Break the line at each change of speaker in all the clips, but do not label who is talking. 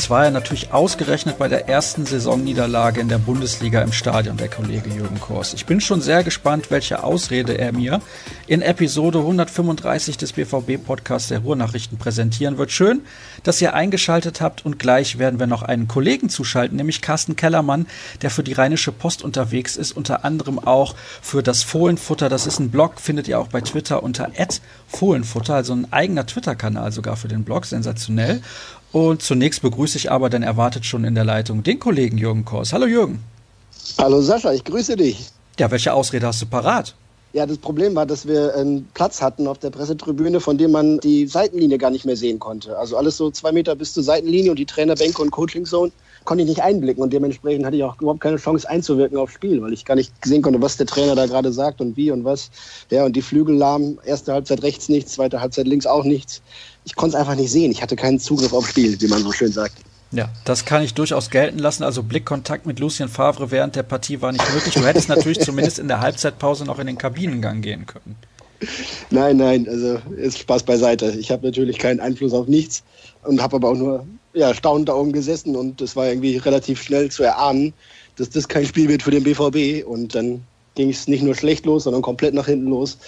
Jetzt war er natürlich ausgerechnet bei der ersten Saisonniederlage in der Bundesliga im Stadion, der Kollege Jürgen Kors. Ich bin schon sehr gespannt, welche Ausrede er mir in Episode 135 des BVB-Podcasts der Ruhrnachrichten präsentieren wird. Schön, dass ihr eingeschaltet habt und gleich werden wir noch einen Kollegen zuschalten, nämlich Carsten Kellermann, der für die Rheinische Post unterwegs ist, unter anderem auch für das Fohlenfutter. Das ist ein Blog, findet ihr auch bei Twitter unter Fohlenfutter, also ein eigener Twitter-Kanal sogar für den Blog, sensationell. Und zunächst begrüße ich aber, denn erwartet schon in der Leitung den Kollegen Jürgen Kors. Hallo Jürgen.
Hallo Sascha, ich grüße dich.
Ja, welche Ausrede hast du parat?
Ja, das Problem war, dass wir einen Platz hatten auf der Pressetribüne, von dem man die Seitenlinie gar nicht mehr sehen konnte. Also alles so zwei Meter bis zur Seitenlinie und die Trainerbänke und Coachingzone konnte ich nicht einblicken und dementsprechend hatte ich auch überhaupt keine Chance einzuwirken aufs Spiel, weil ich gar nicht sehen konnte, was der Trainer da gerade sagt und wie und was. Ja, und die Flügel lahm, erste Halbzeit rechts nichts, zweite Halbzeit links auch nichts. Ich konnte es einfach nicht sehen. Ich hatte keinen Zugriff aufs Spiel, wie man so schön sagt.
Ja, das kann ich durchaus gelten lassen. Also Blickkontakt mit Lucien Favre während der Partie war nicht möglich. Du hättest natürlich zumindest in der Halbzeitpause noch in den Kabinengang gehen können.
Nein, nein, also ist Spaß beiseite. Ich habe natürlich keinen Einfluss auf nichts und habe aber auch nur ja, staunend da oben gesessen und es war irgendwie relativ schnell zu erahnen, dass das kein Spiel wird für den BVB und dann ging es nicht nur schlecht los, sondern komplett nach hinten los.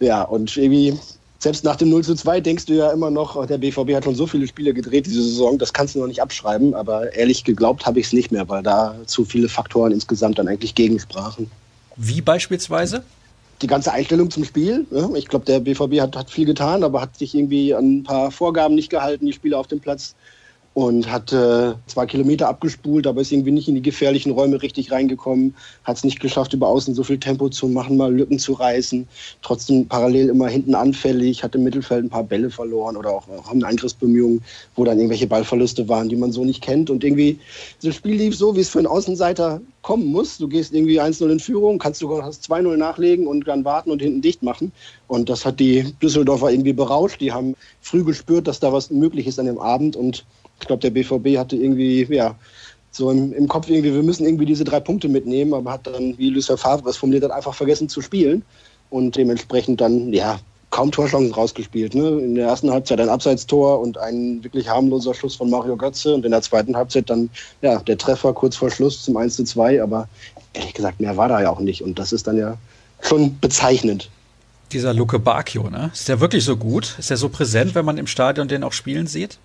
Ja, und irgendwie, selbst nach dem 0 zu 2 denkst du ja immer noch, oh, der BVB hat schon so viele Spiele gedreht diese Saison, das kannst du noch nicht abschreiben, aber ehrlich geglaubt habe ich es nicht mehr, weil da zu viele Faktoren insgesamt dann eigentlich gegensprachen.
Wie beispielsweise?
die ganze Einstellung zum Spiel. Ich glaube, der BVB hat, hat viel getan, aber hat sich irgendwie an ein paar Vorgaben nicht gehalten, die Spieler auf dem Platz und hat äh, zwei Kilometer abgespult, aber ist irgendwie nicht in die gefährlichen Räume richtig reingekommen, hat es nicht geschafft, über außen so viel Tempo zu machen, mal Lücken zu reißen, trotzdem parallel immer hinten anfällig, hat im Mittelfeld ein paar Bälle verloren oder auch, auch haben Angriffsbemühungen, wo dann irgendwelche Ballverluste waren, die man so nicht kennt und irgendwie das Spiel lief so, wie es für einen Außenseiter kommen muss. Du gehst irgendwie 1-0 in Führung, kannst sogar das 2-0 nachlegen und dann warten und hinten dicht machen. Und das hat die Düsseldorfer irgendwie berauscht. Die haben früh gespürt, dass da was möglich ist an dem Abend und ich glaube, der BVB hatte irgendwie, ja, so im, im, Kopf irgendwie, wir müssen irgendwie diese drei Punkte mitnehmen, aber hat dann, wie Lucien Favre es formuliert hat, einfach vergessen zu spielen und dementsprechend dann, ja, kaum Torchancen rausgespielt. Ne? In der ersten Halbzeit ein Abseitstor und ein wirklich harmloser Schuss von Mario Götze und in der zweiten Halbzeit dann ja, der Treffer kurz vor Schluss zum 1 zu 2, aber ehrlich gesagt, mehr war da ja auch nicht und das ist dann ja schon bezeichnend.
Dieser Luke Bacchio, ne? Ist der wirklich so gut? Ist der so präsent, wenn man im Stadion den auch spielen sieht?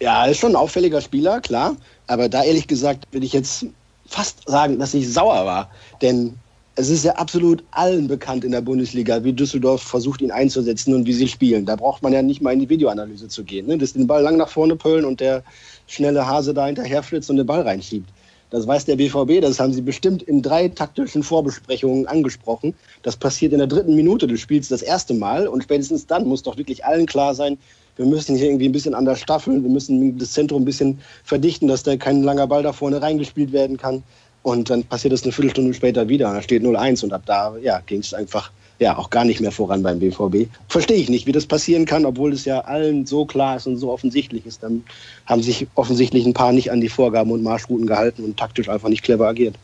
Ja, ist schon ein auffälliger Spieler, klar. Aber da ehrlich gesagt will ich jetzt fast sagen, dass ich sauer war. Denn es ist ja absolut allen bekannt in der Bundesliga, wie Düsseldorf versucht, ihn einzusetzen und wie sie spielen. Da braucht man ja nicht mal in die Videoanalyse zu gehen. Ne? Das den Ball lang nach vorne pöllen und der schnelle Hase da hinterher flitzt und den Ball reinschiebt. Das weiß der BVB, das haben sie bestimmt in drei taktischen Vorbesprechungen angesprochen. Das passiert in der dritten Minute des Spiels das erste Mal und spätestens dann muss doch wirklich allen klar sein, wir müssen hier irgendwie ein bisschen anders staffeln, wir müssen das Zentrum ein bisschen verdichten, dass da kein langer Ball da vorne reingespielt werden kann. Und dann passiert das eine Viertelstunde später wieder. Da steht 0-1 und ab da ja, ging es einfach ja, auch gar nicht mehr voran beim BVB. Verstehe ich nicht, wie das passieren kann, obwohl es ja allen so klar ist und so offensichtlich ist. Dann haben sich offensichtlich ein paar nicht an die Vorgaben und Marschrouten gehalten und taktisch einfach nicht clever agiert.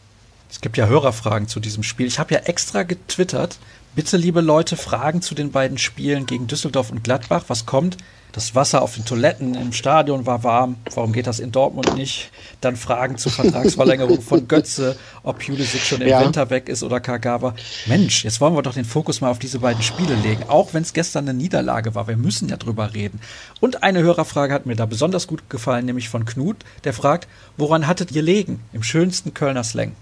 Es gibt ja Hörerfragen zu diesem Spiel. Ich habe ja extra getwittert. Bitte, liebe Leute, Fragen zu den beiden Spielen gegen Düsseldorf und Gladbach. Was kommt? Das Wasser auf den Toiletten im Stadion war warm. Warum geht das in Dortmund nicht? Dann Fragen zur Vertragsverlängerung von Götze, ob Pulisic schon im ja. Winter weg ist oder Kagawa. Mensch, jetzt wollen wir doch den Fokus mal auf diese beiden Spiele legen. Auch wenn es gestern eine Niederlage war. Wir müssen ja drüber reden. Und eine Hörerfrage hat mir da besonders gut gefallen, nämlich von Knut. Der fragt, woran hattet ihr legen? Im schönsten Kölner Slang.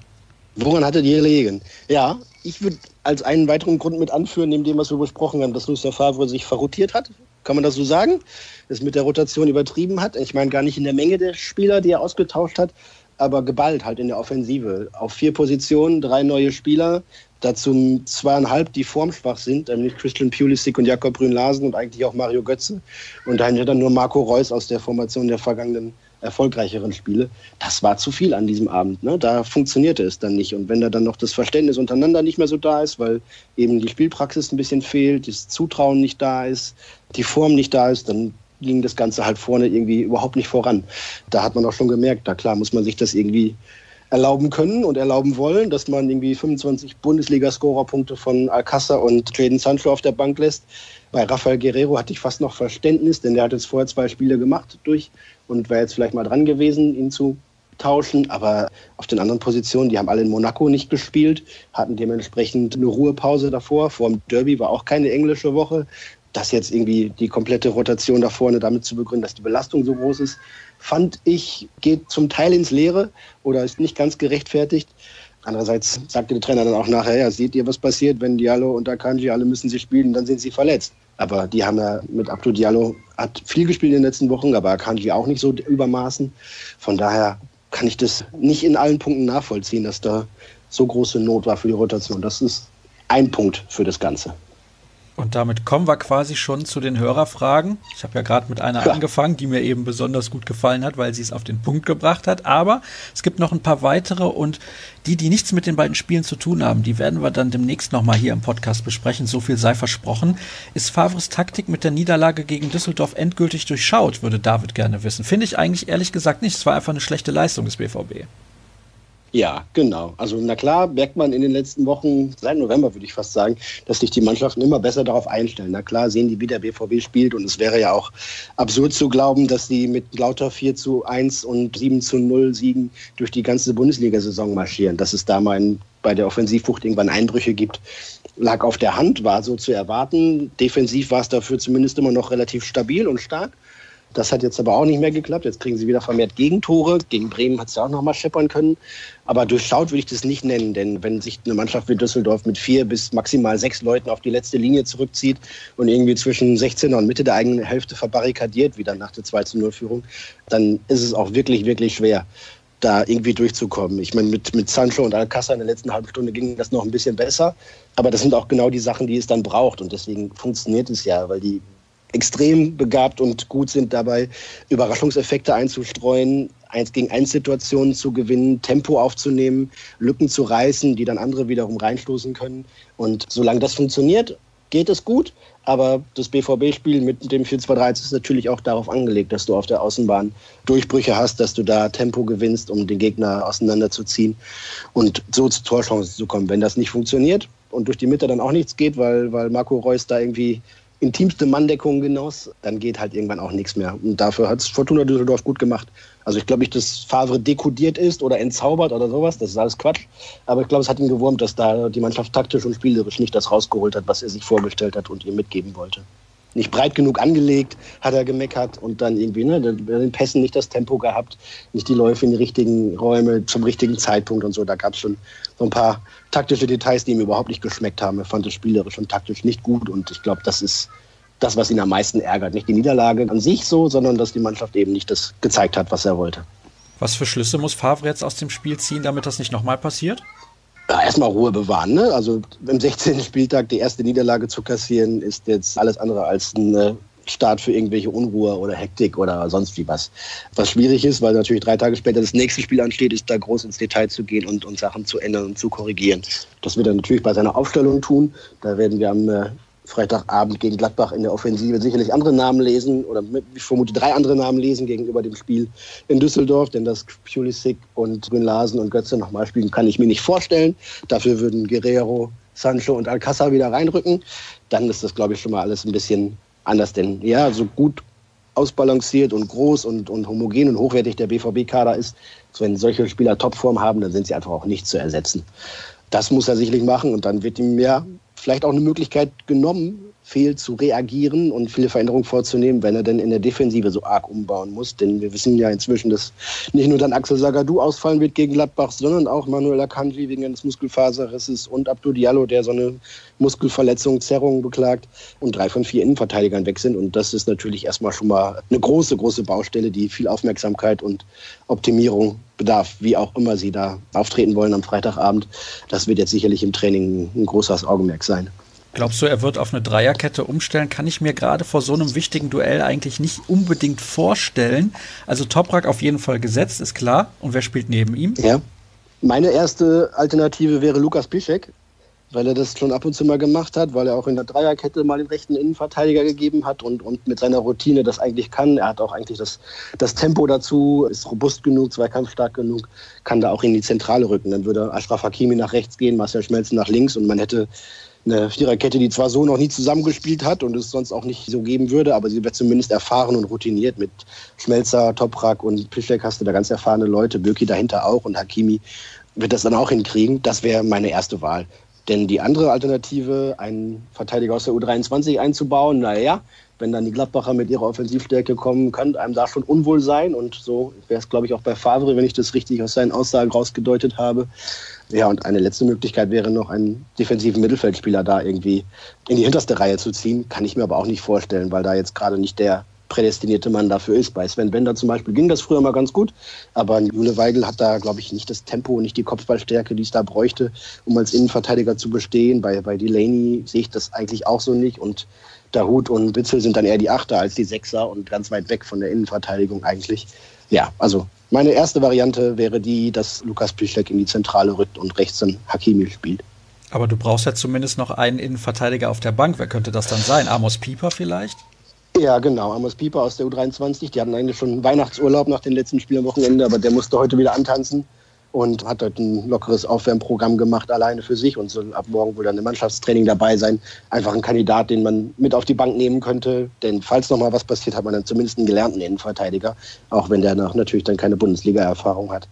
Woran hattet ihr legen? Ja, ich würde als einen weiteren Grund mit anführen, neben dem, was wir besprochen haben, dass Lucien Favre sich verrotiert hat kann man das so sagen? Das mit der Rotation übertrieben hat. Ich meine gar nicht in der Menge der Spieler, die er ausgetauscht hat, aber geballt halt in der Offensive. Auf vier Positionen, drei neue Spieler, dazu zweieinhalb, die formschwach sind, nämlich Christian Pulisic und Jakob Brünn-Larsen und eigentlich auch Mario Götze. Und dahinter dann nur Marco Reus aus der Formation der vergangenen erfolgreicheren Spiele. Das war zu viel an diesem Abend. Ne? Da funktionierte es dann nicht. Und wenn da dann noch das Verständnis untereinander nicht mehr so da ist, weil eben die Spielpraxis ein bisschen fehlt, das Zutrauen nicht da ist, die Form nicht da ist, dann ging das Ganze halt vorne irgendwie überhaupt nicht voran. Da hat man auch schon gemerkt, da klar muss man sich das irgendwie erlauben können und erlauben wollen, dass man irgendwie 25 Bundesliga-Scorerpunkte von Alcázar und Jaden Sancho auf der Bank lässt. Bei Rafael Guerrero hatte ich fast noch Verständnis, denn der hat jetzt vorher zwei Spiele gemacht durch und wäre jetzt vielleicht mal dran gewesen, ihn zu tauschen. Aber auf den anderen Positionen, die haben alle in Monaco nicht gespielt, hatten dementsprechend eine Ruhepause davor. Vor dem Derby war auch keine englische Woche. Das jetzt irgendwie die komplette Rotation da vorne damit zu begründen, dass die Belastung so groß ist, fand ich, geht zum Teil ins Leere oder ist nicht ganz gerechtfertigt. Andererseits sagte der Trainer dann auch nachher, ja, seht ihr, was passiert, wenn Diallo und Akanji alle müssen sie spielen, dann sind sie verletzt. Aber die haben ja mit Abdou Diallo, hat viel gespielt in den letzten Wochen, aber Akanji auch nicht so übermaßen. Von daher kann ich das nicht in allen Punkten nachvollziehen, dass da so große Not war für die Rotation. Das ist ein Punkt für das Ganze.
Und damit kommen wir quasi schon zu den Hörerfragen. Ich habe ja gerade mit einer ja. angefangen, die mir eben besonders gut gefallen hat, weil sie es auf den Punkt gebracht hat. Aber es gibt noch ein paar weitere und die, die nichts mit den beiden Spielen zu tun haben, die werden wir dann demnächst nochmal hier im Podcast besprechen. So viel sei versprochen. Ist Favres Taktik mit der Niederlage gegen Düsseldorf endgültig durchschaut, würde David gerne wissen. Finde ich eigentlich ehrlich gesagt nicht. Es war einfach eine schlechte Leistung des BVB.
Ja, genau. Also na klar merkt man in den letzten Wochen, seit November würde ich fast sagen, dass sich die Mannschaften immer besser darauf einstellen. Na klar sehen die, wie der BVB spielt und es wäre ja auch absurd zu glauben, dass die mit lauter 4 zu 1 und 7 zu 0 Siegen durch die ganze Bundesliga-Saison marschieren. Dass es da mal in, bei der Offensivwucht irgendwann Einbrüche gibt, lag auf der Hand, war so zu erwarten. Defensiv war es dafür zumindest immer noch relativ stabil und stark. Das hat jetzt aber auch nicht mehr geklappt. Jetzt kriegen sie wieder vermehrt Gegentore. Gegen Bremen hat es ja auch noch mal scheppern können. Aber durchschaut würde ich das nicht nennen, denn wenn sich eine Mannschaft wie Düsseldorf mit vier bis maximal sechs Leuten auf die letzte Linie zurückzieht und irgendwie zwischen 16er und Mitte der eigenen Hälfte verbarrikadiert, wie dann nach der 2 0 Führung, dann ist es auch wirklich, wirklich schwer da irgendwie durchzukommen. Ich meine, mit, mit Sancho und Alcázar in der letzten halben Stunde ging das noch ein bisschen besser. Aber das sind auch genau die Sachen, die es dann braucht. Und deswegen funktioniert es ja, weil die extrem begabt und gut sind dabei, Überraschungseffekte einzustreuen, eins gegen eins Situationen zu gewinnen, Tempo aufzunehmen, Lücken zu reißen, die dann andere wiederum reinstoßen können. Und solange das funktioniert, geht es gut. Aber das BVB-Spiel mit dem 4-2-3 ist natürlich auch darauf angelegt, dass du auf der Außenbahn Durchbrüche hast, dass du da Tempo gewinnst, um den Gegner auseinanderzuziehen und so zu Torchancen zu kommen. Wenn das nicht funktioniert und durch die Mitte dann auch nichts geht, weil, weil Marco Reus da irgendwie intimste Manndeckung genoss, dann geht halt irgendwann auch nichts mehr. Und dafür hat es Fortuna Düsseldorf gut gemacht. Also ich glaube nicht, dass Favre dekodiert ist oder entzaubert oder sowas, das ist alles Quatsch. Aber ich glaube, es hat ihn gewurmt, dass da die Mannschaft taktisch und spielerisch nicht das rausgeholt hat, was er sich vorgestellt hat und ihr mitgeben wollte nicht breit genug angelegt, hat er gemeckert und dann irgendwie ne, den Pässen nicht das Tempo gehabt, nicht die Läufe in die richtigen Räume zum richtigen Zeitpunkt und so. Da gab es schon so ein paar taktische Details, die ihm überhaupt nicht geschmeckt haben. Er fand es spielerisch und taktisch nicht gut und ich glaube, das ist das, was ihn am meisten ärgert. Nicht die Niederlage an sich so, sondern dass die Mannschaft eben nicht das gezeigt hat, was er wollte.
Was für Schlüsse muss Favre jetzt aus dem Spiel ziehen, damit das nicht nochmal passiert?
Ja, erstmal Ruhe bewahren. Ne? Also im 16. Spieltag die erste Niederlage zu kassieren, ist jetzt alles andere als ein äh, Start für irgendwelche Unruhe oder Hektik oder sonst wie was. Was schwierig ist, weil natürlich drei Tage später das nächste Spiel ansteht, ist da groß ins Detail zu gehen und, und Sachen zu ändern und zu korrigieren. Das wird er natürlich bei seiner Aufstellung tun. Da werden wir am äh, Freitagabend gegen Gladbach in der Offensive sicherlich andere Namen lesen oder ich vermute drei andere Namen lesen gegenüber dem Spiel in Düsseldorf, denn dass Pulisic und Grün Larsen und Götze nochmal spielen, kann ich mir nicht vorstellen. Dafür würden Guerrero, Sancho und Alcázar wieder reinrücken. Dann ist das, glaube ich, schon mal alles ein bisschen anders, denn ja, so gut ausbalanciert und groß und, und homogen und hochwertig der BVB-Kader ist, wenn solche Spieler Topform haben, dann sind sie einfach auch nicht zu ersetzen. Das muss er sicherlich machen und dann wird ihm ja vielleicht auch eine Möglichkeit genommen, fehl zu reagieren und viele Veränderungen vorzunehmen, wenn er denn in der Defensive so arg umbauen muss. Denn wir wissen ja inzwischen, dass nicht nur dann Axel Sagadou ausfallen wird gegen Gladbach, sondern auch Manuel Akanji wegen eines Muskelfaserrisses und Abdou Diallo, der so eine Muskelverletzung, Zerrung beklagt und drei von vier Innenverteidigern weg sind. Und das ist natürlich erstmal schon mal eine große, große Baustelle, die viel Aufmerksamkeit und Optimierung bedarf, wie auch immer sie da auftreten wollen am Freitagabend. Das wird jetzt sicherlich im Training ein großes Augenmerk sein.
Glaubst du, er wird auf eine Dreierkette umstellen? Kann ich mir gerade vor so einem wichtigen Duell eigentlich nicht unbedingt vorstellen. Also Toprak auf jeden Fall gesetzt, ist klar. Und wer spielt neben ihm?
Ja. Meine erste Alternative wäre Lukas Piszek, weil er das schon ab und zu mal gemacht hat, weil er auch in der Dreierkette mal den rechten Innenverteidiger gegeben hat und, und mit seiner Routine das eigentlich kann. Er hat auch eigentlich das, das Tempo dazu, ist robust genug, zweikampfstark genug, kann da auch in die Zentrale rücken. Dann würde Ashraf Hakimi nach rechts gehen, Marcel Schmelzen nach links und man hätte eine Viererkette, die zwar so noch nie zusammengespielt hat und es sonst auch nicht so geben würde, aber sie wird zumindest erfahren und routiniert. Mit Schmelzer, Toprak und Pischek hast du da ganz erfahrene Leute, Birki dahinter auch und Hakimi wird das dann auch hinkriegen. Das wäre meine erste Wahl. Denn die andere Alternative, einen Verteidiger aus der U23 einzubauen, naja, wenn dann die Gladbacher mit ihrer Offensivstärke kommen, könnte einem da schon unwohl sein. Und so wäre es, glaube ich, auch bei Favre, wenn ich das richtig aus seinen Aussagen rausgedeutet habe. Ja, und eine letzte Möglichkeit wäre noch, einen defensiven Mittelfeldspieler da irgendwie in die hinterste Reihe zu ziehen. Kann ich mir aber auch nicht vorstellen, weil da jetzt gerade nicht der prädestinierte Mann dafür ist. Bei Sven Bender zum Beispiel ging das früher mal ganz gut, aber Jule Weigel hat da, glaube ich, nicht das Tempo, nicht die Kopfballstärke, die es da bräuchte, um als Innenverteidiger zu bestehen. Bei, bei Delaney sehe ich das eigentlich auch so nicht und Dahut und Witzel sind dann eher die Achter als die Sechser und ganz weit weg von der Innenverteidigung eigentlich. Ja, also meine erste Variante wäre die, dass Lukas Piszczek in die Zentrale rückt und rechts dann Hakimi spielt.
Aber du brauchst ja zumindest noch einen Innenverteidiger auf der Bank. Wer könnte das dann sein? Amos Pieper vielleicht?
Ja, genau. Amos Pieper aus der U23. Die hatten eigentlich schon Weihnachtsurlaub nach den letzten Spielen am Wochenende, aber der musste heute wieder antanzen und hat dort ein lockeres Aufwärmprogramm gemacht, alleine für sich und soll ab morgen wohl dann im Mannschaftstraining dabei sein. Einfach ein Kandidat, den man mit auf die Bank nehmen könnte, denn falls noch mal was passiert, hat man dann zumindest einen gelernten Innenverteidiger, auch wenn der noch natürlich dann keine Bundesliga-Erfahrung hat.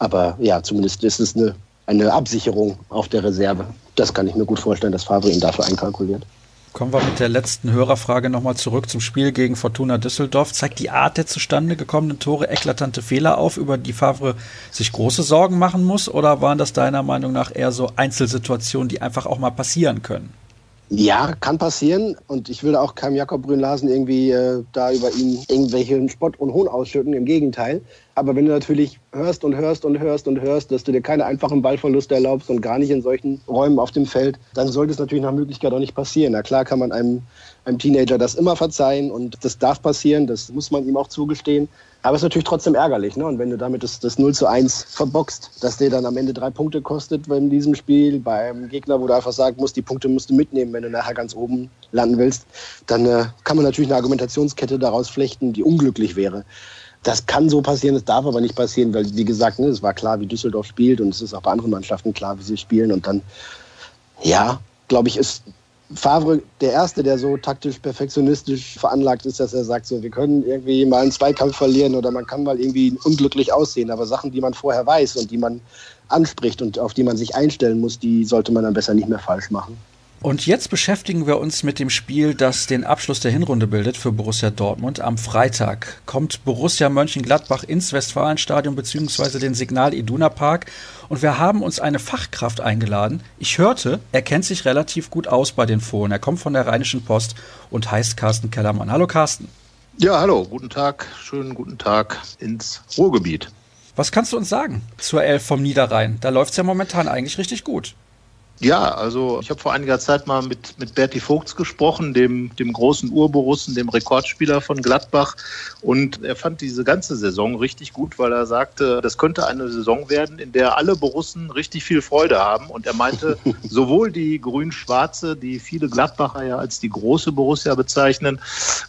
Aber ja, zumindest ist es eine, eine Absicherung auf der Reserve. Das kann ich mir gut vorstellen, dass Favre ihn dafür einkalkuliert.
Kommen wir mit der letzten Hörerfrage nochmal zurück zum Spiel gegen Fortuna Düsseldorf. Zeigt die Art der zustande gekommenen Tore eklatante Fehler auf, über die Favre sich große Sorgen machen muss? Oder waren das deiner Meinung nach eher so Einzelsituationen, die einfach auch mal passieren können?
Ja, kann passieren. Und ich will auch keinem Jakob Brünn-Larsen irgendwie äh, da über ihn irgendwelchen Spott und Hohn ausschütten. Im Gegenteil. Aber wenn du natürlich hörst und hörst und hörst und hörst, dass du dir keine einfachen Ballverluste erlaubst und gar nicht in solchen Räumen auf dem Feld, dann sollte es natürlich nach Möglichkeit auch nicht passieren. Na klar kann man einem, einem Teenager das immer verzeihen und das darf passieren, das muss man ihm auch zugestehen. Aber es ist natürlich trotzdem ärgerlich. Ne? Und wenn du damit das, das 0 zu 1 verboxt, dass der dann am Ende drei Punkte kostet in diesem Spiel, bei einem Gegner, wo du einfach sagen musst, die Punkte musst du mitnehmen, wenn du nachher ganz oben landen willst, dann äh, kann man natürlich eine Argumentationskette daraus flechten, die unglücklich wäre. Das kann so passieren, es darf aber nicht passieren, weil, wie gesagt, ne, es war klar, wie Düsseldorf spielt und es ist auch bei anderen Mannschaften klar, wie sie spielen. Und dann, ja, glaube ich, ist Favre der Erste, der so taktisch perfektionistisch veranlagt ist, dass er sagt, so, wir können irgendwie mal einen Zweikampf verlieren oder man kann mal irgendwie unglücklich aussehen. Aber Sachen, die man vorher weiß und die man anspricht und auf die man sich einstellen muss, die sollte man dann besser nicht mehr falsch machen.
Und jetzt beschäftigen wir uns mit dem Spiel, das den Abschluss der Hinrunde bildet für Borussia Dortmund. Am Freitag kommt Borussia Mönchengladbach ins Westfalenstadion bzw. den Signal Iduna Park und wir haben uns eine Fachkraft eingeladen. Ich hörte, er kennt sich relativ gut aus bei den Fohlen. Er kommt von der Rheinischen Post und heißt Carsten Kellermann. Hallo Carsten.
Ja, hallo, guten Tag, schönen guten Tag ins Ruhrgebiet.
Was kannst du uns sagen zur Elf vom Niederrhein? Da läuft es ja momentan eigentlich richtig gut.
Ja, also ich habe vor einiger Zeit mal mit, mit Berti Vogts gesprochen, dem, dem großen Urborussen, dem Rekordspieler von Gladbach. Und er fand diese ganze Saison richtig gut, weil er sagte, das könnte eine Saison werden, in der alle Borussen richtig viel Freude haben. Und er meinte, sowohl die grün-schwarze, die viele Gladbacher ja als die große Borussia bezeichnen,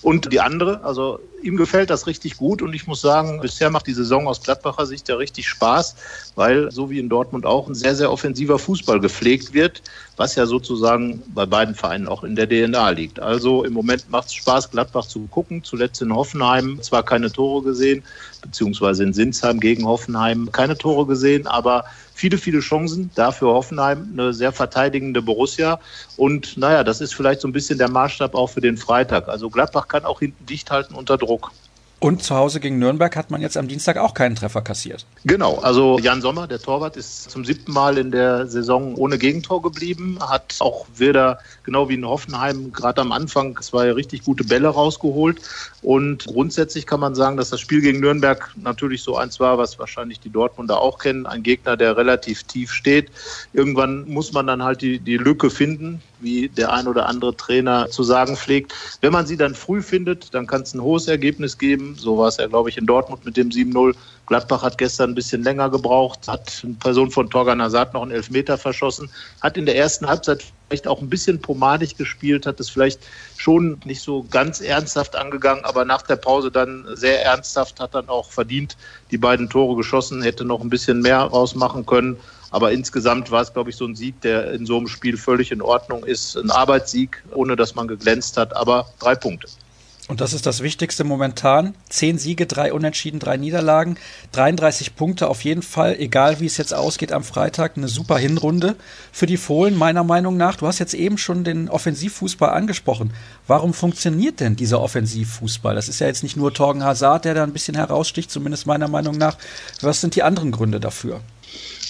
und die andere, also ihm gefällt das richtig gut und ich muss sagen, bisher macht die Saison aus Gladbacher Sicht ja richtig Spaß, weil so wie in Dortmund auch ein sehr, sehr offensiver Fußball gepflegt wird, was ja sozusagen bei beiden Vereinen auch in der DNA liegt. Also im Moment macht es Spaß, Gladbach zu gucken. Zuletzt in Hoffenheim zwar keine Tore gesehen, beziehungsweise in Sinsheim gegen Hoffenheim keine Tore gesehen, aber viele, viele Chancen. Dafür Hoffenheim eine sehr verteidigende Borussia. Und naja, das ist vielleicht so ein bisschen der Maßstab auch für den Freitag. Also Gladbach kann auch hinten dicht halten unter Druck.
Und zu Hause gegen Nürnberg hat man jetzt am Dienstag auch keinen Treffer kassiert.
Genau, also Jan Sommer, der Torwart, ist zum siebten Mal in der Saison ohne Gegentor geblieben, hat auch wieder, genau wie in Hoffenheim, gerade am Anfang zwei richtig gute Bälle rausgeholt. Und grundsätzlich kann man sagen, dass das Spiel gegen Nürnberg natürlich so eins war, was wahrscheinlich die Dortmunder auch kennen. Ein Gegner, der relativ tief steht. Irgendwann muss man dann halt die, die Lücke finden, wie der ein oder andere Trainer zu sagen pflegt. Wenn man sie dann früh findet, dann kann es ein hohes Ergebnis geben So war es ja, glaube ich, in Dortmund mit dem 7-0. Gladbach hat gestern ein bisschen länger gebraucht, hat eine Person von Torgan Hazard noch einen Elfmeter verschossen, hat in der ersten Halbzeit vielleicht auch ein bisschen pomadig gespielt, hat es vielleicht schon nicht so ganz ernsthaft angegangen, aber nach der Pause dann sehr ernsthaft, hat dann auch verdient die beiden Tore geschossen, hätte noch ein bisschen mehr rausmachen können. Aber insgesamt war es, glaube ich, so ein Sieg, der in so einem Spiel völlig in Ordnung ist. Ein Arbeitssieg, ohne dass man geglänzt hat, aber drei Punkte.
Und das ist das Wichtigste momentan. Zehn Siege, drei Unentschieden, drei Niederlagen, 33 Punkte auf jeden Fall, egal wie es jetzt ausgeht am Freitag. Eine super Hinrunde für die Fohlen, meiner Meinung nach. Du hast jetzt eben schon den Offensivfußball angesprochen. Warum funktioniert denn dieser Offensivfußball? Das ist ja jetzt nicht nur Torgen Hazard, der da ein bisschen heraussticht, zumindest meiner Meinung nach. Was sind die anderen Gründe dafür?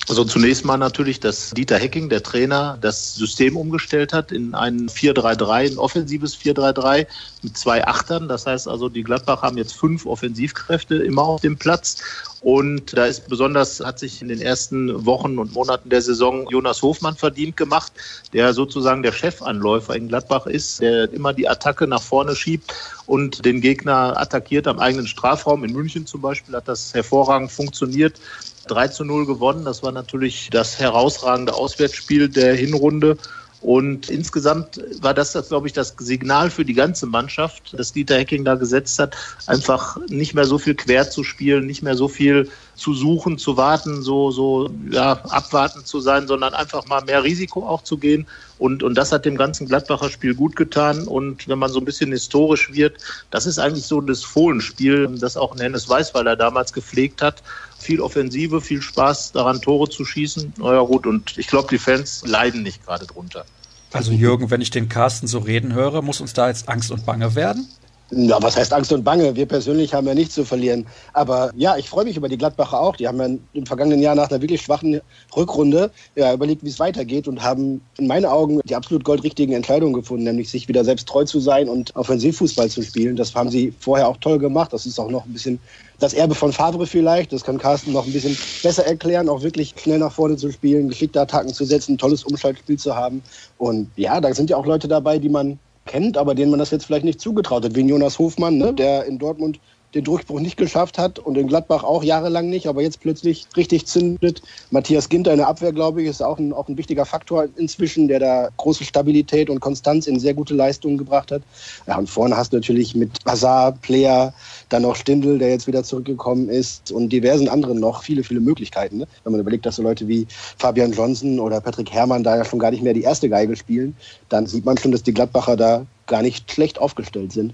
Also zunächst mal natürlich, dass Dieter Hecking, der Trainer, das System umgestellt hat in ein 4-3-3, ein offensives 4-3-3 mit zwei Achtern. Das heißt also, die Gladbach haben jetzt fünf Offensivkräfte immer auf dem Platz. Und da ist besonders, hat sich in den ersten Wochen und Monaten der Saison Jonas Hofmann verdient gemacht, der sozusagen der Chefanläufer in Gladbach ist, der immer die Attacke nach vorne schiebt und den Gegner attackiert am eigenen Strafraum. In München zum Beispiel hat das hervorragend funktioniert. 3 zu 0 gewonnen. Das war natürlich das herausragende Auswärtsspiel der Hinrunde. Und insgesamt war das, glaube ich, das Signal für die ganze Mannschaft, das Dieter Hecking da gesetzt hat, einfach nicht mehr so viel quer zu spielen, nicht mehr so viel zu suchen, zu warten, so, so ja, abwartend zu sein, sondern einfach mal mehr Risiko auch zu gehen. Und, und das hat dem ganzen Gladbacher Spiel gut getan. Und wenn man so ein bisschen historisch wird, das ist eigentlich so das Fohlenspiel, das auch Hennes Weißweiler damals gepflegt hat viel Offensive, viel Spaß daran, Tore zu schießen. Naja gut, und ich glaube, die Fans leiden nicht gerade drunter.
Also Jürgen, wenn ich den Carsten so reden höre, muss uns da jetzt Angst und Bange werden?
Ja, was heißt Angst und Bange? Wir persönlich haben ja nichts zu verlieren. Aber ja, ich freue mich über die Gladbacher auch. Die haben ja im vergangenen Jahr nach einer wirklich schwachen Rückrunde ja, überlegt, wie es weitergeht und haben in meinen Augen die absolut goldrichtigen Entscheidungen gefunden, nämlich sich wieder selbst treu zu sein und Offensivfußball zu spielen. Das haben sie vorher auch toll gemacht. Das ist auch noch ein bisschen das Erbe von Favre vielleicht. Das kann Carsten noch ein bisschen besser erklären, auch wirklich schnell nach vorne zu spielen, geschickte Attacken zu setzen, ein tolles Umschaltspiel zu haben. Und ja, da sind ja auch Leute dabei, die man kennt, aber denen man das jetzt vielleicht nicht zugetraut hat, wie Jonas Hofmann, ne, der in Dortmund den Durchbruch nicht geschafft hat und in Gladbach auch jahrelang nicht, aber jetzt plötzlich richtig zündet. Matthias Ginter in der Abwehr, glaube ich, ist auch ein, auch ein wichtiger Faktor inzwischen, der da große Stabilität und Konstanz in sehr gute Leistungen gebracht hat. Ja, und vorne hast du natürlich mit Hazard, Player, dann noch Stindl, der jetzt wieder zurückgekommen ist und diversen anderen noch viele, viele Möglichkeiten. Ne? Wenn man überlegt, dass so Leute wie Fabian Johnson oder Patrick Herrmann da ja schon gar nicht mehr die erste Geige spielen, dann sieht man schon, dass die Gladbacher da gar nicht schlecht aufgestellt sind.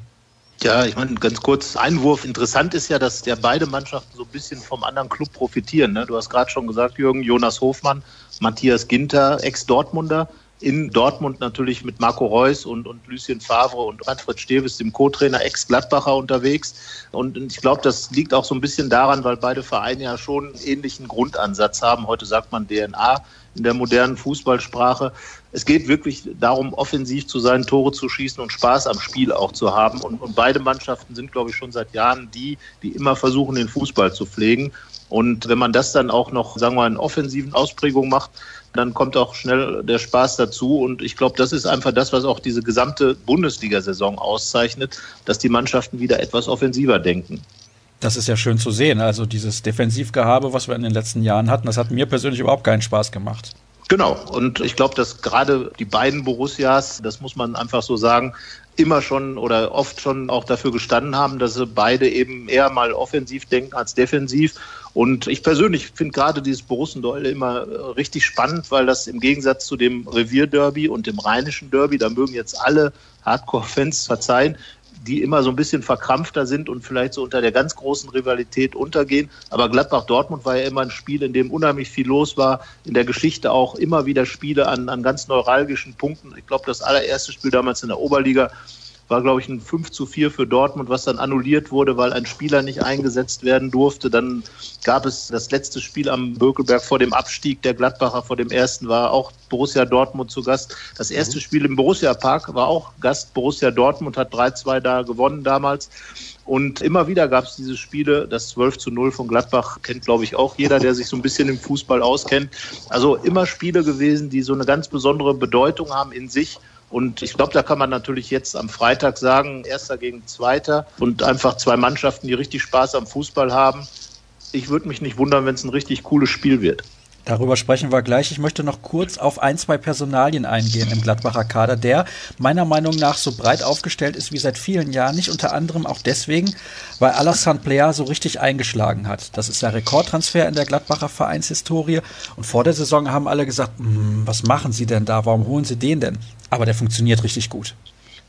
Ja, ich meine, ganz kurz Einwurf. Interessant ist ja, dass ja beide Mannschaften so ein bisschen vom anderen Club profitieren. Ne? Du hast gerade schon gesagt, Jürgen, Jonas Hofmann, Matthias Ginter, Ex-Dortmunder. In Dortmund natürlich mit Marco Reus und, und Lucien Favre und Manfred Steves, dem Co-Trainer, Ex-Gladbacher unterwegs. Und ich glaube, das liegt auch so ein bisschen daran, weil beide Vereine ja schon einen ähnlichen Grundansatz haben. Heute sagt man DNA in der modernen Fußballsprache. Es geht wirklich darum, offensiv zu sein, Tore zu schießen und Spaß am Spiel auch zu haben. Und, und beide Mannschaften sind, glaube ich, schon seit Jahren die, die immer versuchen, den Fußball zu pflegen. Und wenn man das dann auch noch, sagen wir mal, in offensiven Ausprägungen macht, dann kommt auch schnell der Spaß dazu. Und ich glaube, das ist einfach das, was auch diese gesamte Bundesliga-Saison auszeichnet, dass die Mannschaften wieder etwas offensiver denken.
Das ist ja schön zu sehen. Also dieses Defensivgehabe, was wir in den letzten Jahren hatten, das hat mir persönlich überhaupt keinen Spaß gemacht.
Genau. Und ich glaube, dass gerade die beiden Borussias, das muss man einfach so sagen, immer schon oder oft schon auch dafür gestanden haben, dass sie beide eben eher mal offensiv denken als defensiv. Und ich persönlich finde gerade dieses Borussen-Duell immer richtig spannend, weil das im Gegensatz zu dem Revierderby und dem rheinischen Derby, da mögen jetzt alle Hardcore-Fans verzeihen, die immer so ein bisschen verkrampfter sind und vielleicht so unter der ganz großen Rivalität untergehen. Aber Gladbach-Dortmund war ja immer ein Spiel, in dem unheimlich viel los war. In der Geschichte auch immer wieder Spiele an, an ganz neuralgischen Punkten. Ich glaube, das allererste Spiel damals in der Oberliga war, glaube ich, ein 5 zu 4 für Dortmund, was dann annulliert wurde, weil ein Spieler nicht eingesetzt werden durfte. Dann gab es das letzte Spiel am Bökelberg vor dem Abstieg. Der Gladbacher vor dem ersten war auch Borussia Dortmund zu Gast. Das erste mhm. Spiel im Borussia Park war auch Gast Borussia Dortmund, hat 3-2 da gewonnen damals. Und immer wieder gab es diese Spiele, das 12 zu 0 von Gladbach kennt, glaube ich, auch jeder, der sich so ein bisschen im Fußball auskennt. Also immer Spiele gewesen, die so eine ganz besondere Bedeutung haben in sich Und ich glaube, da kann man natürlich jetzt am Freitag sagen, erster gegen zweiter und einfach zwei Mannschaften, die richtig Spaß am Fußball haben. Ich würde mich nicht wundern, wenn es ein richtig cooles Spiel wird.
Darüber sprechen wir gleich. Ich möchte noch kurz auf ein, zwei Personalien eingehen im Gladbacher Kader, der meiner Meinung nach so breit aufgestellt ist wie seit vielen Jahren. Nicht unter anderem auch deswegen, weil Alassane Plea so richtig eingeschlagen hat. Das ist der Rekordtransfer in der Gladbacher Vereinshistorie. Und vor der Saison haben alle gesagt, hm, was machen Sie denn da? Warum holen Sie den denn? Aber der funktioniert richtig gut.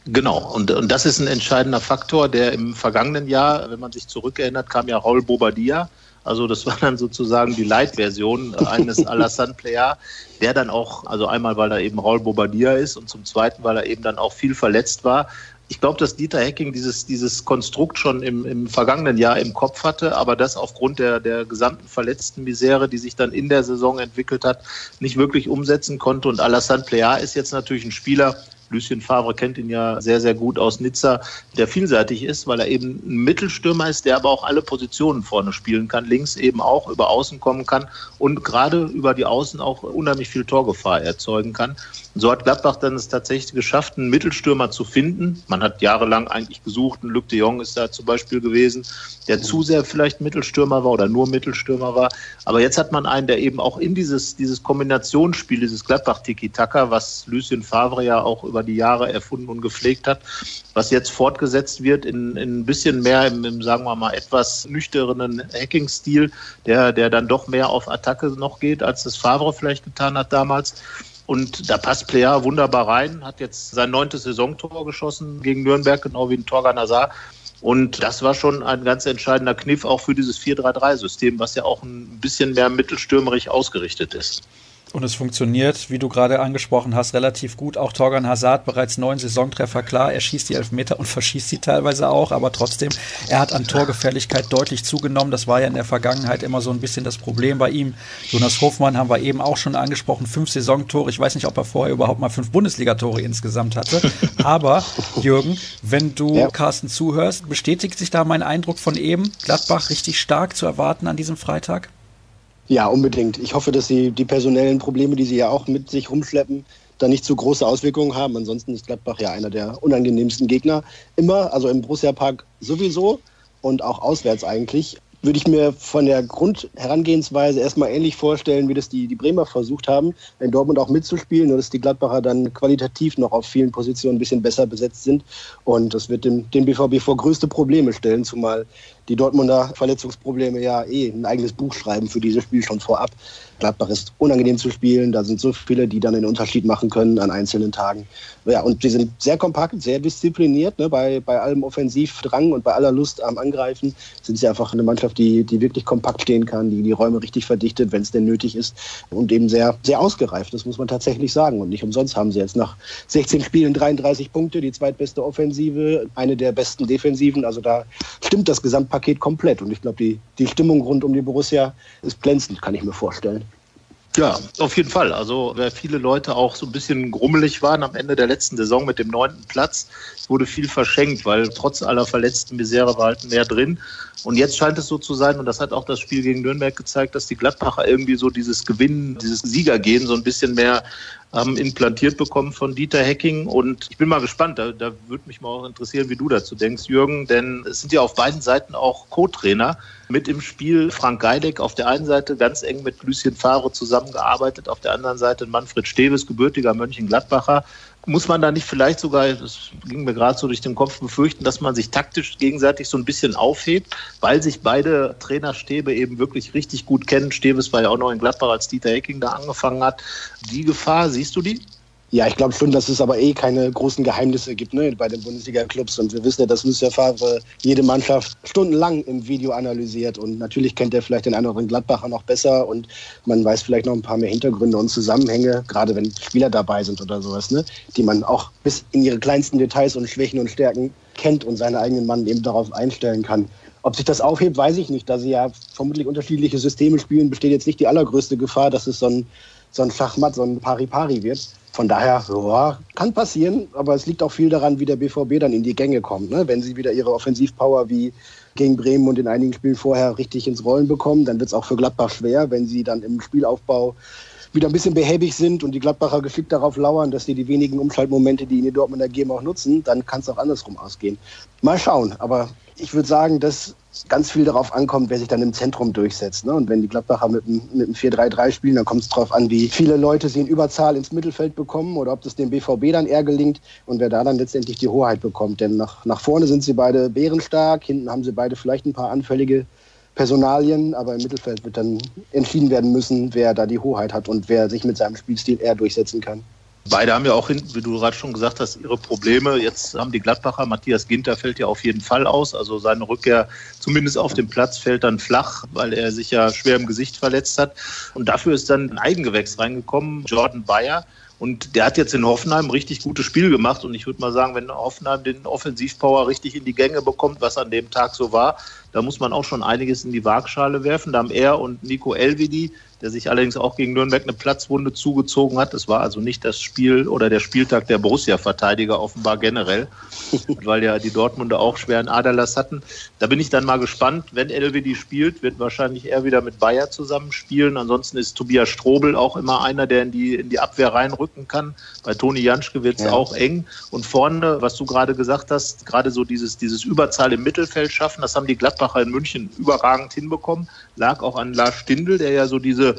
Genau, und, und das ist ein entscheidender Faktor, der im vergangenen Jahr, wenn man sich zurückerinnert, kam ja Raul Bobadilla also das war dann sozusagen die Light-Version eines Alassane Player, der dann auch, also einmal, weil er eben Raul Bobadilla ist und zum Zweiten, weil er eben dann auch viel verletzt war. Ich glaube, dass Dieter Hecking dieses, dieses Konstrukt schon im, im vergangenen Jahr im Kopf hatte, aber das aufgrund der, der gesamten verletzten Misere, die sich dann in der Saison entwickelt hat, nicht wirklich umsetzen konnte. Und Alassane Player ist jetzt natürlich ein Spieler, Lucien Favre kennt ihn ja sehr, sehr gut aus Nizza, der vielseitig ist, weil er eben ein Mittelstürmer ist, der aber auch alle Positionen vorne spielen kann, links eben auch über Außen kommen kann und gerade über die Außen auch unheimlich viel Torgefahr erzeugen kann. So hat Gladbach dann es tatsächlich geschafft, einen Mittelstürmer zu finden. Man hat jahrelang eigentlich gesucht, ein Luc de Jong ist da zum Beispiel gewesen, der zu sehr vielleicht Mittelstürmer war oder nur Mittelstürmer war. Aber jetzt hat man einen, der eben auch in dieses, dieses Kombinationsspiel, dieses Gladbach-Tiki-Taka, was Lucien Favre ja auch über die Jahre erfunden und gepflegt hat, was jetzt fortgesetzt wird in, in ein bisschen mehr im, im, sagen wir mal, etwas nüchternen Hacking-Stil, der, der dann doch mehr auf Attacke noch geht, als das Favre vielleicht getan hat damals. Und da passt Player wunderbar rein, hat jetzt sein neuntes Saisontor geschossen gegen Nürnberg, genau wie ein Torgan Hazard. Und das war schon ein ganz entscheidender Kniff auch für dieses 4-3-3-System, was ja auch ein bisschen mehr mittelstürmerig ausgerichtet ist.
Und es funktioniert, wie du gerade angesprochen hast, relativ gut. Auch Torgan Hazard bereits neun Saisontreffer, klar, er schießt die Elfmeter und verschießt sie teilweise auch, aber trotzdem, er hat an Torgefährlichkeit deutlich zugenommen. Das war ja in der Vergangenheit immer so ein bisschen das Problem bei ihm. Jonas Hofmann haben wir eben auch schon angesprochen, fünf Saisontore. Ich weiß nicht, ob er vorher überhaupt mal fünf Bundesligatore insgesamt hatte. Aber Jürgen, wenn du ja. Carsten zuhörst, bestätigt sich da mein Eindruck von eben, Gladbach richtig stark zu erwarten an diesem Freitag?
Ja, unbedingt. Ich hoffe, dass sie die personellen Probleme, die sie ja auch mit sich rumschleppen, da nicht zu große Auswirkungen haben. Ansonsten ist Gladbach ja einer der unangenehmsten Gegner. Immer, also im Borussia Park sowieso und auch auswärts eigentlich würde ich mir von der Grundherangehensweise erstmal ähnlich vorstellen, wie das die, die Bremer versucht haben, in Dortmund auch mitzuspielen, nur dass die Gladbacher dann qualitativ noch auf vielen Positionen ein bisschen besser besetzt sind. Und das wird dem, den BVB vor größte Probleme stellen, zumal die Dortmunder Verletzungsprobleme ja eh ein eigenes Buch schreiben für dieses Spiel schon vorab. Gladbach ist unangenehm zu spielen. Da sind so viele, die dann den Unterschied machen können an einzelnen Tagen. Ja, und die sind sehr kompakt, sehr diszipliniert. Ne? Bei, bei allem Offensivdrang und bei aller Lust am Angreifen sind sie einfach eine Mannschaft, die, die wirklich kompakt stehen kann, die die Räume richtig verdichtet, wenn es denn nötig ist. Und eben sehr, sehr ausgereift. Das muss man tatsächlich sagen. Und nicht umsonst haben sie jetzt nach 16 Spielen 33 Punkte, die zweitbeste Offensive, eine der besten Defensiven. Also da stimmt das Gesamtpaket komplett. Und ich glaube, die, die Stimmung rund um die Borussia ist glänzend, kann ich mir vorstellen.
Ja, auf jeden Fall. Also, wer viele Leute auch so ein bisschen grummelig waren am Ende der letzten Saison mit dem neunten Platz, wurde viel verschenkt, weil trotz aller verletzten Misere war halt mehr drin. Und jetzt scheint es so zu sein, und das hat auch das Spiel gegen Nürnberg gezeigt, dass die Gladbacher irgendwie so dieses Gewinnen, dieses Siegergehen so ein bisschen mehr ähm, implantiert bekommen von Dieter Hecking. Und ich bin mal gespannt, da, da würde mich mal auch interessieren, wie du dazu denkst, Jürgen, denn es sind ja auf beiden Seiten auch Co-Trainer mit im Spiel. Frank Geideck auf der einen Seite ganz eng mit Lucien Favre zusammengearbeitet, auf der anderen Seite Manfred Steves, gebürtiger Mönchengladbacher muss man da nicht vielleicht sogar, das ging mir gerade so durch den Kopf, befürchten, dass man sich taktisch gegenseitig so ein bisschen aufhebt, weil sich beide Trainerstäbe eben wirklich richtig gut kennen. Steves war ja auch noch in Gladbach, als Dieter Hecking da angefangen hat. Die Gefahr, siehst du die?
Ja, ich glaube schon, dass es aber eh keine großen Geheimnisse gibt ne, bei den Bundesliga-Clubs. Und wir wissen ja, dass Lucien Favre jede Mannschaft stundenlang im Video analysiert. Und natürlich kennt er vielleicht den anderen Gladbacher noch besser. Und man weiß vielleicht noch ein paar mehr Hintergründe und Zusammenhänge, gerade wenn Spieler dabei sind oder sowas, ne, die man auch bis in ihre kleinsten Details und Schwächen und Stärken kennt und seine eigenen Mann eben darauf einstellen kann. Ob sich das aufhebt, weiß ich nicht. Da sie ja vermutlich unterschiedliche Systeme spielen, besteht jetzt nicht die allergrößte Gefahr, dass es so ein, so ein Schachmatt, so ein Pari-Pari wird. Von daher, ja, kann passieren, aber es liegt auch viel daran, wie der BVB dann in die Gänge kommt. Ne? Wenn sie wieder ihre Offensivpower wie gegen Bremen und in einigen Spielen vorher richtig ins Rollen bekommen, dann wird es auch für Gladbach schwer, wenn sie dann im Spielaufbau wieder ein bisschen behäbig sind und die Gladbacher geschickt darauf lauern, dass sie die wenigen Umschaltmomente, die ihnen die Dortmunder geben, auch nutzen, dann kann es auch andersrum ausgehen. Mal schauen, aber ich würde sagen, dass ganz viel darauf ankommt, wer sich dann im Zentrum durchsetzt. Ne? Und wenn die Gladbacher mit einem, mit einem 4-3-3 spielen, dann kommt es darauf an, wie viele Leute sie in Überzahl ins Mittelfeld bekommen oder ob das dem BVB dann eher gelingt und wer da dann letztendlich die Hoheit bekommt. Denn nach, nach vorne sind sie beide bärenstark, hinten haben sie beide vielleicht ein paar anfällige Personalien, aber im Mittelfeld wird dann entschieden werden müssen, wer da die Hoheit hat und wer sich mit seinem Spielstil eher durchsetzen kann.
Beide haben ja auch, wie du gerade schon gesagt hast, ihre Probleme. Jetzt haben die Gladbacher, Matthias Ginter fällt ja auf jeden Fall aus. Also seine Rückkehr zumindest auf dem Platz fällt dann flach, weil er sich ja schwer im Gesicht verletzt hat. Und dafür ist dann ein Eigengewächs reingekommen, Jordan Bayer. Und der hat jetzt in Hoffenheim richtig gutes Spiel gemacht. Und ich würde mal sagen, wenn Hoffenheim den Offensivpower richtig in die Gänge bekommt, was an dem Tag so war, da muss man auch schon einiges in die Waagschale werfen. Da haben er und Nico Elvedi der sich allerdings auch gegen Nürnberg eine Platzwunde zugezogen hat. Das war also nicht das Spiel oder der Spieltag der Borussia-Verteidiger offenbar generell, weil ja die Dortmunder auch schweren Aderlass hatten. Da bin ich dann mal gespannt. Wenn Elvedi spielt, wird wahrscheinlich er wieder mit Bayer zusammenspielen. Ansonsten ist Tobias Strobel auch immer einer, der in die, in die Abwehr reinrücken kann. Bei Toni Janschke wird es ja. auch eng. Und vorne, was du gerade gesagt hast, gerade so dieses, dieses Überzahl im Mittelfeld schaffen, das haben die Gladbacher in München überragend hinbekommen. Lag auch an Lars Stindl, der ja so diese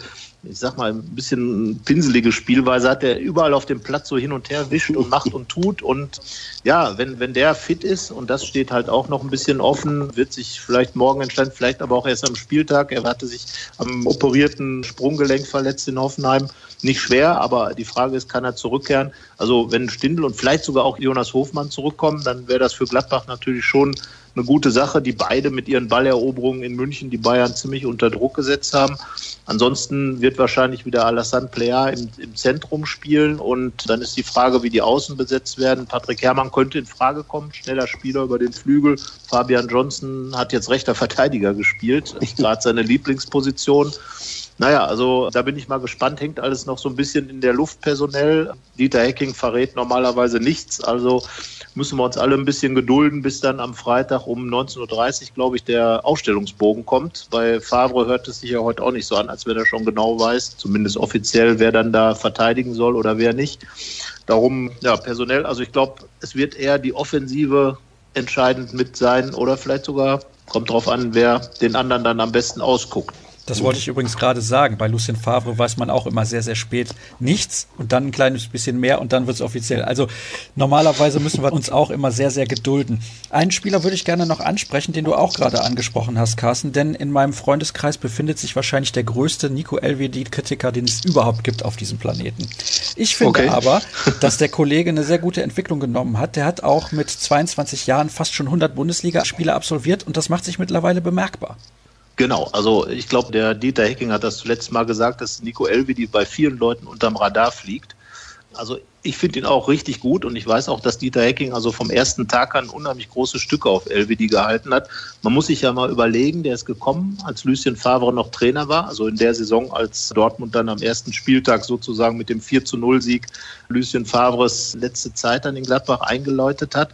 ich sag mal, ein bisschen pinselige Spielweise hat, der überall auf dem Platz so hin und her wischt und macht und tut. Und ja, wenn, wenn der fit ist, und das steht halt auch noch ein bisschen offen, wird sich vielleicht morgen entscheiden, vielleicht aber auch erst am Spieltag. Er hatte sich am operierten Sprunggelenk verletzt in Hoffenheim. Nicht schwer, aber die Frage ist, kann er zurückkehren? Also wenn Stindl und vielleicht sogar auch Jonas Hofmann zurückkommen, dann wäre das für Gladbach natürlich schon eine gute Sache, die beide mit ihren Balleroberungen in München die Bayern ziemlich unter Druck gesetzt haben. Ansonsten wird wahrscheinlich wieder Alassane Plea im, im, Zentrum spielen und dann ist die Frage, wie die Außen besetzt werden. Patrick Herrmann könnte in Frage kommen, schneller Spieler über den Flügel. Fabian Johnson hat jetzt rechter Verteidiger gespielt, gerade seine Lieblingsposition. Naja, also da bin ich mal gespannt, hängt alles noch so ein bisschen in der Luft personell. Dieter Hecking verrät normalerweise nichts, also müssen wir uns alle ein bisschen gedulden, bis dann am Freitag um 19.30 Uhr, glaube ich, der Ausstellungsbogen kommt. Bei Favre hört es sich ja heute auch nicht so an, als wenn er schon genau weiß, zumindest offiziell, wer dann da verteidigen soll oder wer nicht. Darum, ja, personell, also ich glaube, es wird eher die Offensive entscheidend mit sein oder vielleicht sogar, kommt drauf an, wer den anderen dann am besten ausguckt.
Das wollte ich übrigens gerade sagen. Bei Lucien Favre weiß man auch immer sehr, sehr spät nichts und dann ein kleines bisschen mehr und dann wird es offiziell. Also normalerweise müssen wir uns auch immer sehr, sehr gedulden. Einen Spieler würde ich gerne noch ansprechen, den du auch gerade angesprochen hast, Carsten, denn in meinem Freundeskreis befindet sich wahrscheinlich der größte Nico LWD-Kritiker, den es überhaupt gibt auf diesem Planeten. Ich finde okay. aber, dass der Kollege eine sehr gute Entwicklung genommen hat. Der hat auch mit 22 Jahren fast schon 100 Bundesligaspiele absolviert und das macht sich mittlerweile bemerkbar.
Genau, also ich glaube, der Dieter Hecking hat das zuletzt mal gesagt, dass Nico Elvedi bei vielen Leuten unterm Radar fliegt. Also ich finde ihn auch richtig gut und ich weiß auch, dass Dieter Hecking also vom ersten Tag an unheimlich große Stücke auf Elvedi gehalten hat. Man muss sich ja mal überlegen, der ist gekommen, als Lucien Favre noch Trainer war, also in der Saison, als Dortmund dann am ersten Spieltag sozusagen mit dem 4 zu 0 Sieg Lucien Favres letzte Zeit dann in Gladbach eingeläutet hat.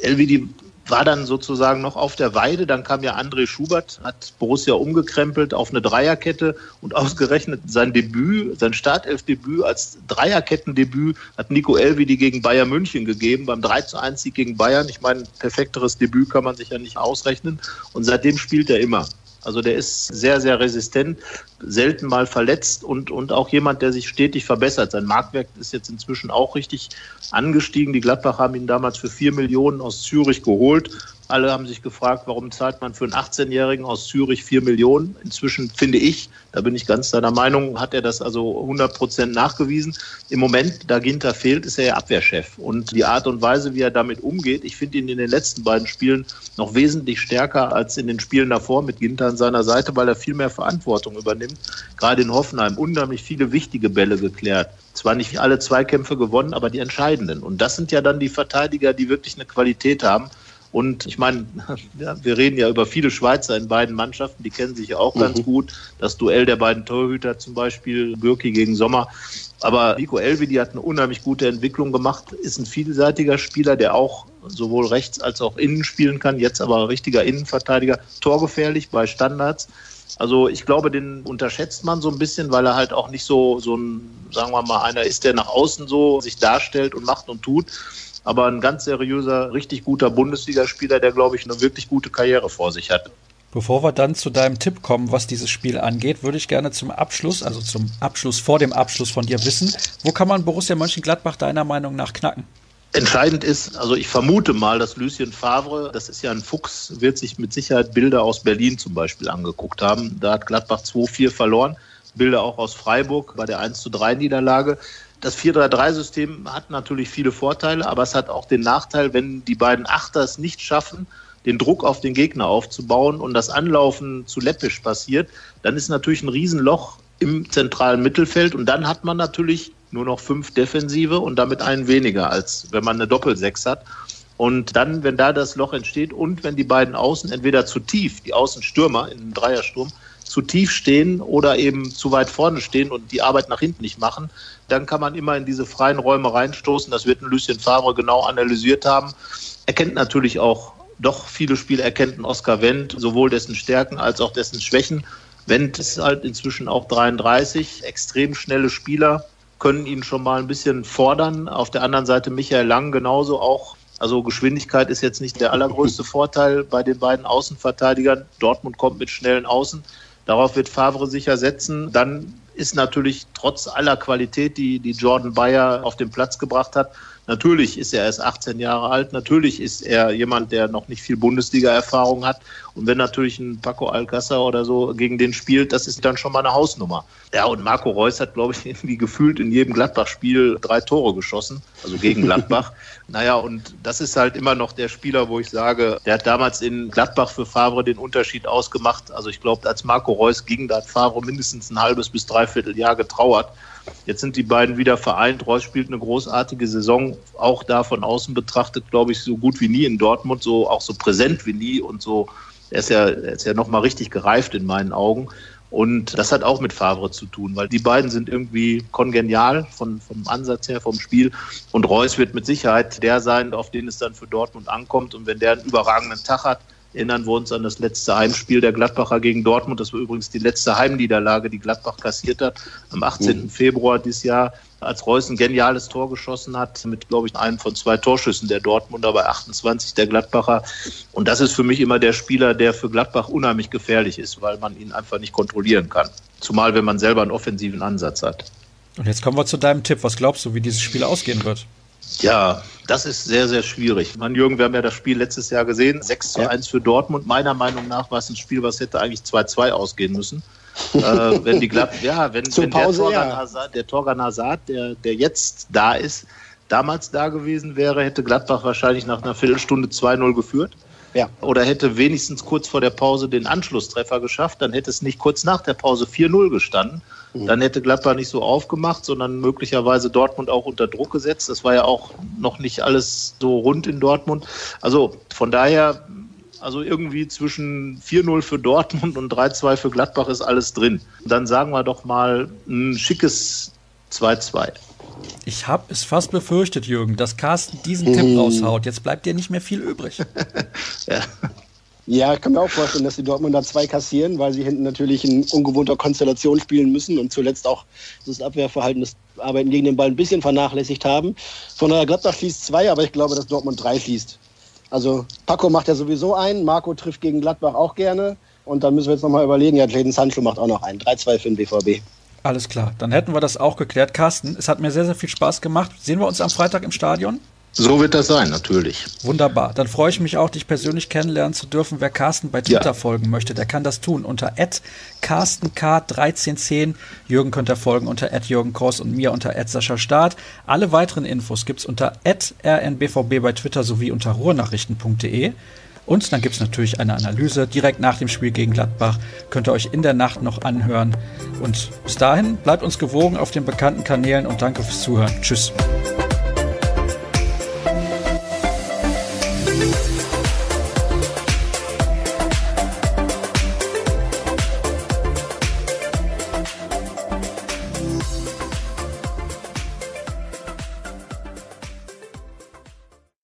Elvedi war dann sozusagen noch auf der Weide. Dann kam ja André Schubert, hat Borussia umgekrempelt auf eine Dreierkette und ausgerechnet sein Debüt, sein Startelfdebüt als Dreierkettendebüt hat Nico Elvedi gegen Bayern München gegeben, beim 3 zu 1 Sieg gegen Bayern. Ich meine, perfekteres Debüt kann man sich ja nicht ausrechnen. Und seitdem spielt er immer. Also der ist sehr, sehr resistent, selten mal verletzt und, und auch jemand, der sich stetig verbessert. Sein Marktwert ist jetzt inzwischen auch richtig angestiegen. Die Gladbach haben ihn damals für vier Millionen aus Zürich geholt alle haben sich gefragt, warum zahlt man für einen 18-Jährigen aus Zürich 4 Millionen. Inzwischen finde ich, da bin ich ganz deiner Meinung, hat er das also 100 Prozent nachgewiesen. Im Moment, da Ginter fehlt, ist er ja Abwehrchef. Und die Art und Weise, wie er damit umgeht, ich finde ihn in den letzten beiden Spielen noch wesentlich stärker als in den Spielen davor mit Ginter an seiner Seite, weil er viel mehr Verantwortung übernimmt. Gerade in Hoffenheim unheimlich viele wichtige Bälle geklärt. Zwar nicht alle Zweikämpfe gewonnen, aber die entscheidenden. Und das sind ja dann die Verteidiger, die wirklich eine Qualität haben. Und ich meine, wir reden ja über viele Schweizer in beiden Mannschaften, die kennen sich ja auch mhm. ganz gut. Das Duell der beiden Torhüter zum Beispiel, Bürki gegen Sommer. Aber Nico Elvedi hat eine unheimlich gute Entwicklung gemacht, ist ein vielseitiger Spieler, der auch sowohl rechts als auch innen spielen kann, jetzt aber richtiger Innenverteidiger, torgefährlich bei Standards. Also ich glaube, den unterschätzt man so ein bisschen, weil er halt auch nicht so, so ein, sagen wir mal, einer ist, der nach außen so sich darstellt und macht und tut. Aber ein ganz seriöser, richtig guter Bundesligaspieler, der, glaube ich, eine wirklich gute Karriere vor sich hat.
Bevor wir dann zu deinem Tipp kommen, was dieses Spiel angeht, würde ich gerne zum Abschluss, also zum Abschluss vor dem Abschluss von dir wissen, wo kann man Borussia Mönchengladbach deiner Meinung nach knacken?
Entscheidend ist, also ich vermute mal, dass Lucien Favre, das ist ja ein Fuchs, wird sich mit Sicherheit Bilder aus Berlin zum Beispiel angeguckt haben. Da hat Gladbach 2-4 verloren. Bilder auch aus Freiburg bei der 1 zu 3 Niederlage. Das 4-3-3-System hat natürlich viele Vorteile, aber es hat auch den Nachteil, wenn die beiden Achter es nicht schaffen, den Druck auf den Gegner aufzubauen und das Anlaufen zu läppisch passiert, dann ist natürlich ein Riesenloch im zentralen Mittelfeld und dann hat man natürlich nur noch fünf Defensive und damit einen weniger, als wenn man eine Doppelsechs hat. Und dann, wenn da das Loch entsteht und wenn die beiden Außen entweder zu tief, die Außenstürmer in einem Dreiersturm, zu tief stehen oder eben zu weit vorne stehen und die Arbeit nach hinten nicht machen, dann kann man immer in diese freien Räume reinstoßen. Das wird ein Lucien Favre genau analysiert haben. Er kennt natürlich auch doch viele Spiele erkennt Oskar Wendt, sowohl dessen Stärken als auch dessen Schwächen. Wendt ist halt inzwischen auch 33, extrem schnelle Spieler, können ihn schon mal ein bisschen fordern. Auf der anderen Seite Michael Lang genauso auch. Also Geschwindigkeit ist jetzt nicht der allergrößte Vorteil bei den beiden Außenverteidigern. Dortmund kommt mit schnellen Außen. Darauf wird Favre sicher setzen. Dann ist natürlich trotz aller Qualität, die, die Jordan Bayer auf den Platz gebracht hat, Natürlich ist er erst 18 Jahre alt, natürlich ist er jemand, der noch nicht viel Bundesliga-Erfahrung hat. Und wenn natürlich ein Paco Alcázar oder so gegen den spielt, das ist dann schon mal eine Hausnummer. Ja, und Marco Reus hat, glaube ich, irgendwie gefühlt in jedem Gladbach-Spiel drei Tore geschossen, also gegen Gladbach. naja, und das ist halt immer noch der Spieler, wo ich sage, der hat damals in Gladbach für Favre den Unterschied ausgemacht. Also ich glaube, als Marco Reus ging, da hat Favre mindestens ein halbes bis dreiviertel Jahr getrauert. Jetzt sind die beiden wieder vereint. Reus spielt eine großartige Saison, auch da von außen betrachtet, glaube ich, so gut wie nie in Dortmund, so auch so präsent wie nie und so. Er ist ja, er ist ja nochmal richtig gereift in meinen Augen. Und das hat auch mit Favre zu tun, weil die beiden sind irgendwie kongenial von, vom Ansatz her, vom Spiel. Und Reus wird mit Sicherheit der sein, auf den es dann für Dortmund ankommt. Und wenn der einen überragenden Tag hat, Erinnern wir uns an das letzte Heimspiel der Gladbacher gegen Dortmund. Das war übrigens die letzte Heimniederlage, die Gladbach kassiert hat. Am 18. Mhm. Februar dieses Jahr, als Reus ein geniales Tor geschossen hat, mit, glaube ich, einem von zwei Torschüssen der Dortmunder bei 28 der Gladbacher. Und das ist für mich immer der Spieler, der für Gladbach unheimlich gefährlich ist, weil man ihn einfach nicht kontrollieren kann. Zumal, wenn man selber einen offensiven Ansatz hat.
Und jetzt kommen wir zu deinem Tipp. Was glaubst du, wie dieses Spiel ausgehen wird?
Ja, das ist sehr, sehr schwierig. Man, Jürgen, wir haben ja das Spiel letztes Jahr gesehen. 6 zu 1 für Dortmund. Meiner Meinung nach war es ein Spiel, was hätte eigentlich 2-2 ausgehen müssen. äh, wenn die Glatt, ja, wenn, wenn Pause, der, Torgan ja. Hazard, der Torgan Hazard, der, der jetzt da ist, damals da gewesen wäre, hätte Gladbach wahrscheinlich nach einer Viertelstunde 2-0 geführt. Ja. Oder hätte wenigstens kurz vor der Pause den Anschlusstreffer geschafft, dann hätte es nicht kurz nach der Pause 4-0 gestanden. Mhm. Dann hätte Gladbach nicht so aufgemacht, sondern möglicherweise Dortmund auch unter Druck gesetzt. Das war ja auch noch nicht alles so rund in Dortmund. Also von daher, also irgendwie zwischen 4-0 für Dortmund und 3-2 für Gladbach ist alles drin. Dann sagen wir doch mal ein schickes 2-2.
Ich habe es fast befürchtet, Jürgen, dass Carsten diesen Tipp raushaut. Jetzt bleibt dir nicht mehr viel übrig.
ja. Ja, ich kann mir auch vorstellen, dass die Dortmunder zwei kassieren, weil sie hinten natürlich in ungewohnter Konstellation spielen müssen und zuletzt auch das Abwehrverhalten, das Arbeiten gegen den Ball ein bisschen vernachlässigt haben. Von daher Gladbach schließt zwei, aber ich glaube, dass Dortmund drei schließt. Also Paco macht ja sowieso einen, Marco trifft gegen Gladbach auch gerne und dann müssen wir jetzt nochmal überlegen, ja, Clayton Sancho macht auch noch einen. 3-2 für den BVB.
Alles klar, dann hätten wir das auch geklärt. Carsten, es hat mir sehr, sehr viel Spaß gemacht. Sehen wir uns am Freitag im Stadion?
So wird das sein, natürlich.
Wunderbar. Dann freue ich mich auch, dich persönlich kennenlernen zu dürfen. Wer Carsten bei Twitter ja. folgen möchte, der kann das tun unter carstenk1310. Jürgen könnt ihr folgen unter Jürgen Kors und mir unter Sascha Staat. Alle weiteren Infos gibt's unter rnbvb bei Twitter sowie unter ruhrnachrichten.de. Und dann gibt es natürlich eine Analyse direkt nach dem Spiel gegen Gladbach. Könnt ihr euch in der Nacht noch anhören. Und bis dahin bleibt uns gewogen auf den bekannten Kanälen und danke fürs Zuhören. Tschüss.